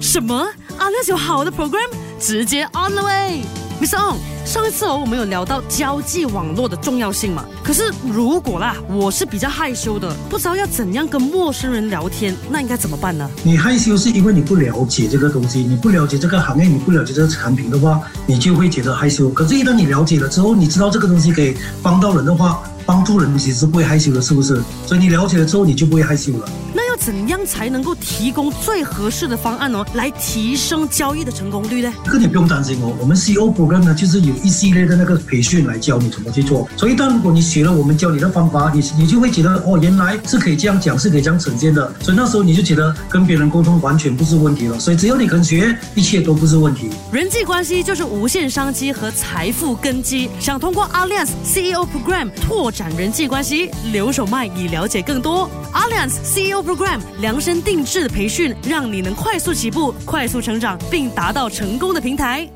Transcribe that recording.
什么？阿亮有好的 program，直接 on the way。Miss On。上一次哦，我们有聊到交际网络的重要性嘛？可是如果啦，我是比较害羞的，不知道要怎样跟陌生人聊天，那应该怎么办呢？你害羞是因为你不了解这个东西，你不了解这个行业，你不了解这个产品的话，你就会觉得害羞。可是，一旦你了解了之后，你知道这个东西可以帮到人的话，帮助人其实是不会害羞的，是不是？所以你了解了之后，你就不会害羞了。怎样才能够提供最合适的方案哦，来提升交易的成功率呢？这个你不用担心哦，我们 CEO program 呢，就是有一系列的那个培训来教你怎么去做。所以，当如果你学了我们教你的方法，你你就会觉得哦，原来是可以这样讲，是可以这样呈现的。所以那时候你就觉得跟别人沟通完全不是问题了。所以只要你肯学，一切都不是问题。人际关系就是无限商机和财富根基。想通过 Alliance CEO program 拓展人际关系，留守麦以了解更多。Alliance CEO program。量身定制的培训，让你能快速起步、快速成长，并达到成功的平台。